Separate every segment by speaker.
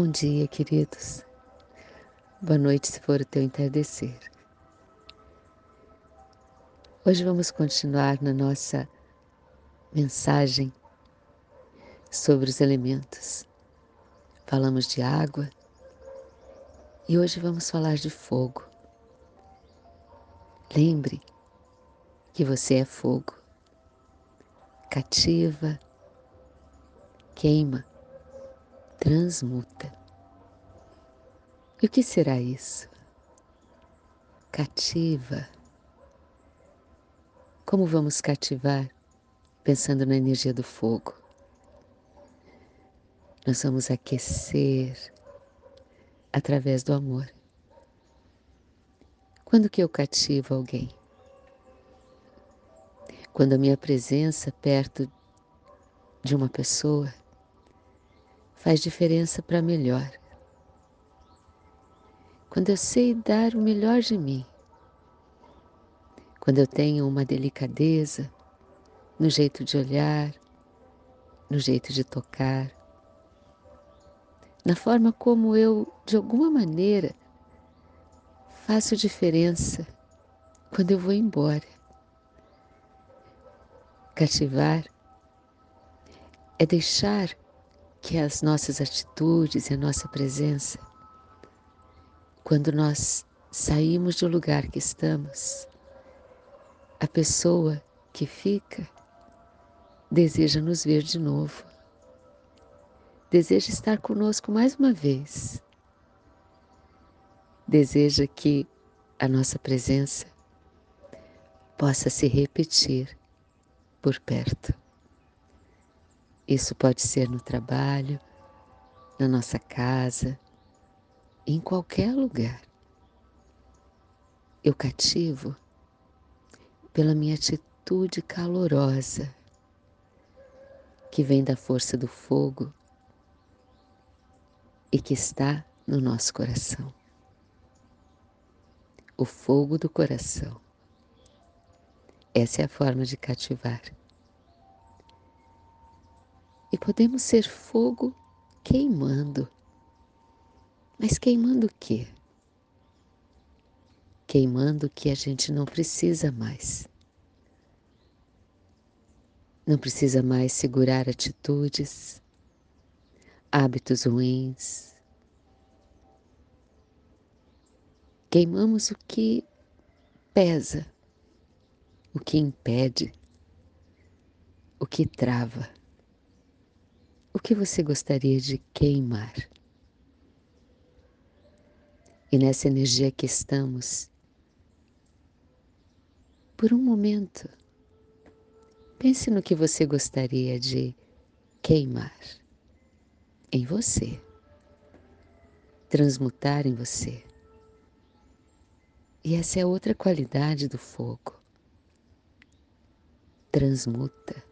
Speaker 1: Bom dia, queridos. Boa noite, se for o teu entardecer. Hoje vamos continuar na nossa mensagem sobre os elementos. Falamos de água e hoje vamos falar de fogo. Lembre que você é fogo, cativa, queima transmuta. E o que será isso? Cativa. Como vamos cativar pensando na energia do fogo? Nós vamos aquecer através do amor. Quando que eu cativo alguém? Quando a minha presença perto de uma pessoa faz diferença para melhor. Quando eu sei dar o melhor de mim, quando eu tenho uma delicadeza no jeito de olhar, no jeito de tocar, na forma como eu, de alguma maneira, faço diferença quando eu vou embora. Cativar é deixar que as nossas atitudes e a nossa presença, quando nós saímos do lugar que estamos, a pessoa que fica deseja nos ver de novo, deseja estar conosco mais uma vez, deseja que a nossa presença possa se repetir por perto. Isso pode ser no trabalho, na nossa casa, em qualquer lugar. Eu cativo pela minha atitude calorosa, que vem da força do fogo e que está no nosso coração. O fogo do coração. Essa é a forma de cativar. E podemos ser fogo queimando. Mas queimando o quê? Queimando o que a gente não precisa mais. Não precisa mais segurar atitudes, hábitos ruins. Queimamos o que pesa, o que impede, o que trava. O que você gostaria de queimar? E nessa energia que estamos, por um momento, pense no que você gostaria de queimar em você, transmutar em você. E essa é outra qualidade do fogo. Transmuta.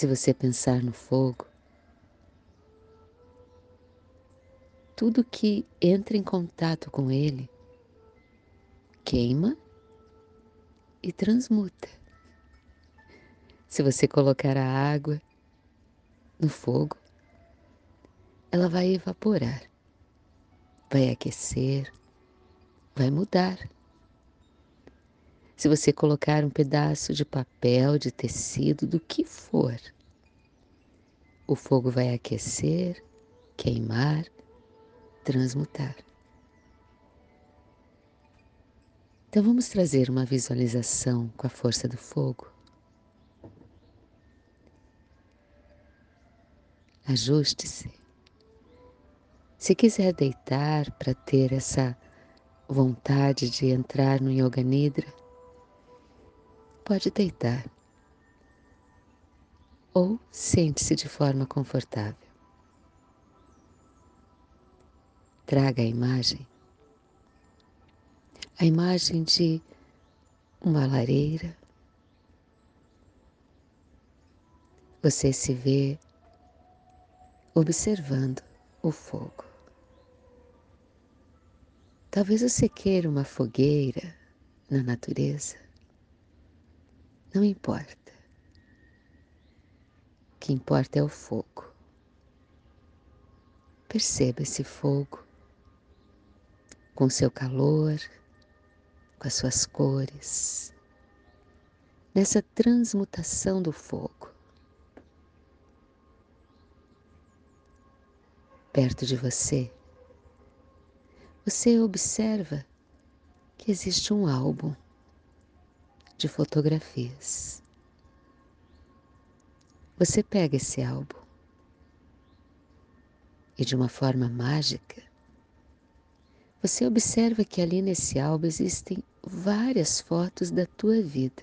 Speaker 1: Se você pensar no fogo, tudo que entra em contato com ele queima e transmuta. Se você colocar a água no fogo, ela vai evaporar, vai aquecer, vai mudar. Se você colocar um pedaço de papel, de tecido, do que for, o fogo vai aquecer, queimar, transmutar. Então vamos trazer uma visualização com a força do fogo. Ajuste-se. Se quiser deitar para ter essa vontade de entrar no Yoga Nidra, pode deitar ou sente-se de forma confortável. Traga a imagem, a imagem de uma lareira. Você se vê observando o fogo. Talvez você queira uma fogueira na natureza. Não importa. O que importa é o fogo. Perceba esse fogo com seu calor, com as suas cores, nessa transmutação do fogo. Perto de você, você observa que existe um álbum de fotografias. Você pega esse álbum e, de uma forma mágica, você observa que ali nesse álbum existem várias fotos da tua vida.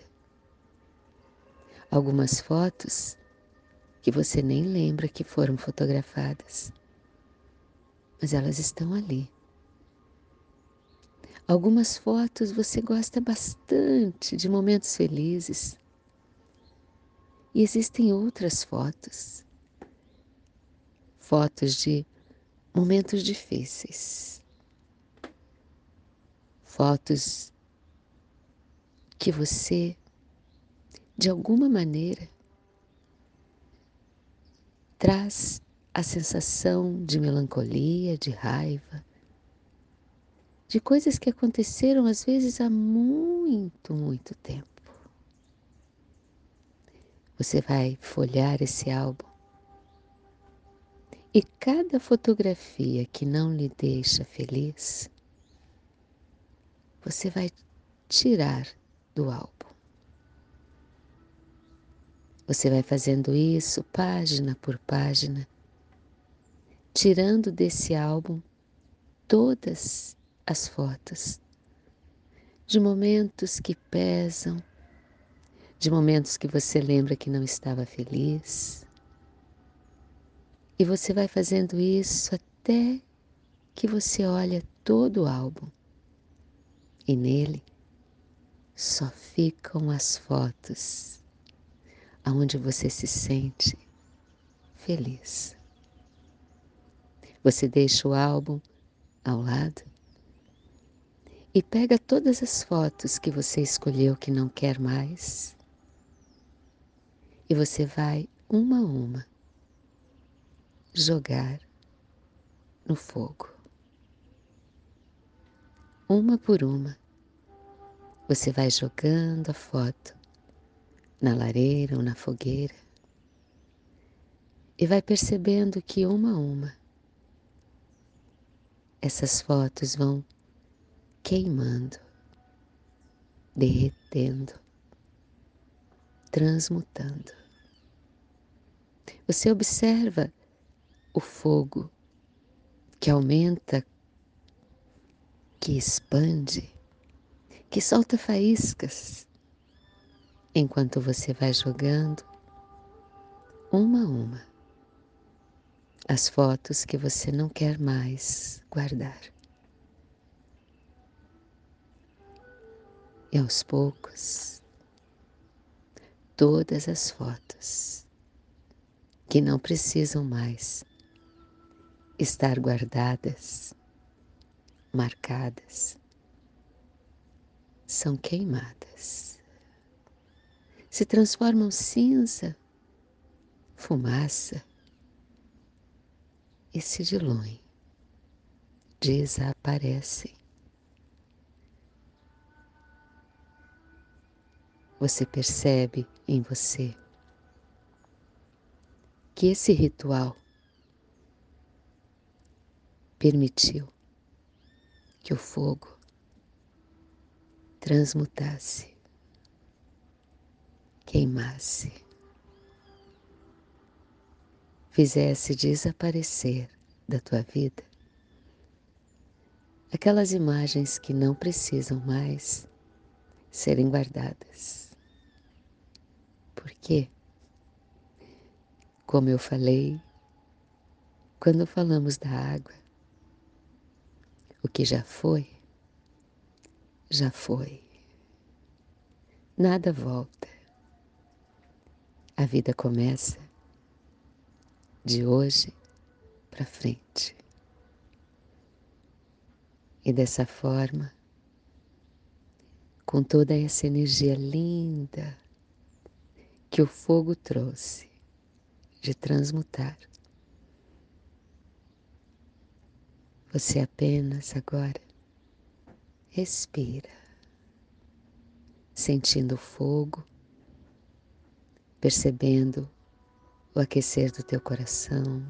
Speaker 1: Algumas fotos que você nem lembra que foram fotografadas, mas elas estão ali. Algumas fotos você gosta bastante de momentos felizes. E existem outras fotos, fotos de momentos difíceis. Fotos que você, de alguma maneira, traz a sensação de melancolia, de raiva, de coisas que aconteceram às vezes há muito, muito tempo. Você vai folhear esse álbum e cada fotografia que não lhe deixa feliz, você vai tirar do álbum. Você vai fazendo isso página por página, tirando desse álbum todas as fotos de momentos que pesam, de momentos que você lembra que não estava feliz. E você vai fazendo isso até que você olha todo o álbum e nele só ficam as fotos aonde você se sente feliz. Você deixa o álbum ao lado e pega todas as fotos que você escolheu que não quer mais e você vai uma a uma jogar no fogo uma por uma. Você vai jogando a foto na lareira ou na fogueira e vai percebendo que uma a uma essas fotos vão queimando, derretendo, transmutando. Você observa o fogo que aumenta que expande, que solta faíscas, enquanto você vai jogando uma a uma as fotos que você não quer mais guardar. E aos poucos, todas as fotos que não precisam mais estar guardadas marcadas, são queimadas, se transformam cinza, fumaça e se diluem, desaparecem. Você percebe em você que esse ritual permitiu que o fogo transmutasse, queimasse, fizesse desaparecer da tua vida aquelas imagens que não precisam mais serem guardadas. Por quê? Como eu falei, quando falamos da água, o que já foi, já foi. Nada volta. A vida começa de hoje para frente. E dessa forma, com toda essa energia linda que o fogo trouxe de transmutar, Você apenas agora respira, sentindo o fogo, percebendo o aquecer do teu coração,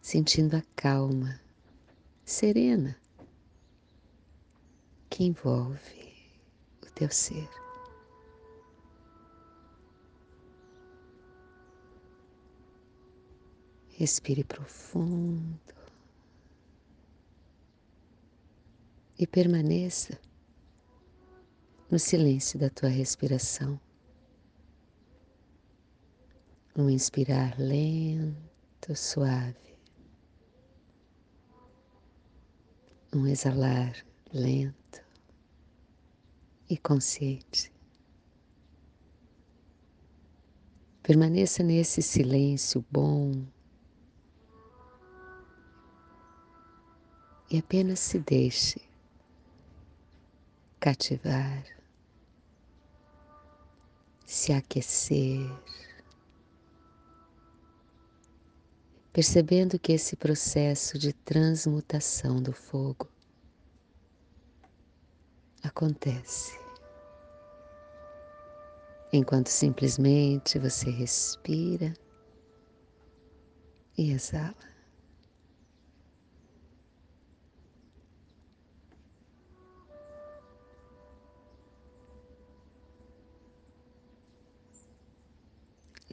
Speaker 1: sentindo a calma serena que envolve o teu ser. Respire profundo e permaneça no silêncio da tua respiração. Um inspirar lento, suave. Um exalar lento e consciente. Permaneça nesse silêncio bom e apenas se deixe cativar, se aquecer, percebendo que esse processo de transmutação do fogo acontece enquanto simplesmente você respira e exala.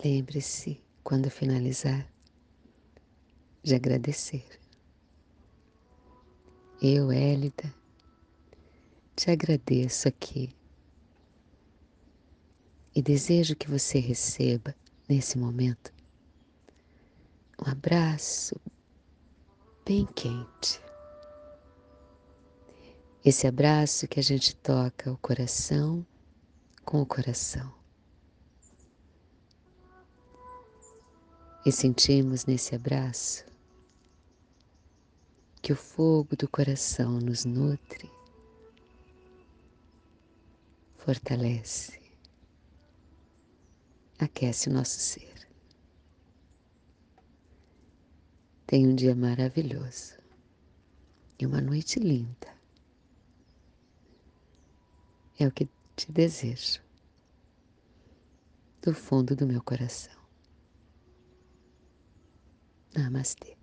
Speaker 1: Lembre-se, quando finalizar, de agradecer. Eu, Hélida, te agradeço aqui e desejo que você receba nesse momento um abraço bem quente. Esse abraço que a gente toca o coração com o coração. E sentimos nesse abraço que o fogo do coração nos nutre, fortalece, aquece o nosso ser. Tenha um dia maravilhoso e uma noite linda. É o que te desejo do fundo do meu coração. Namaste.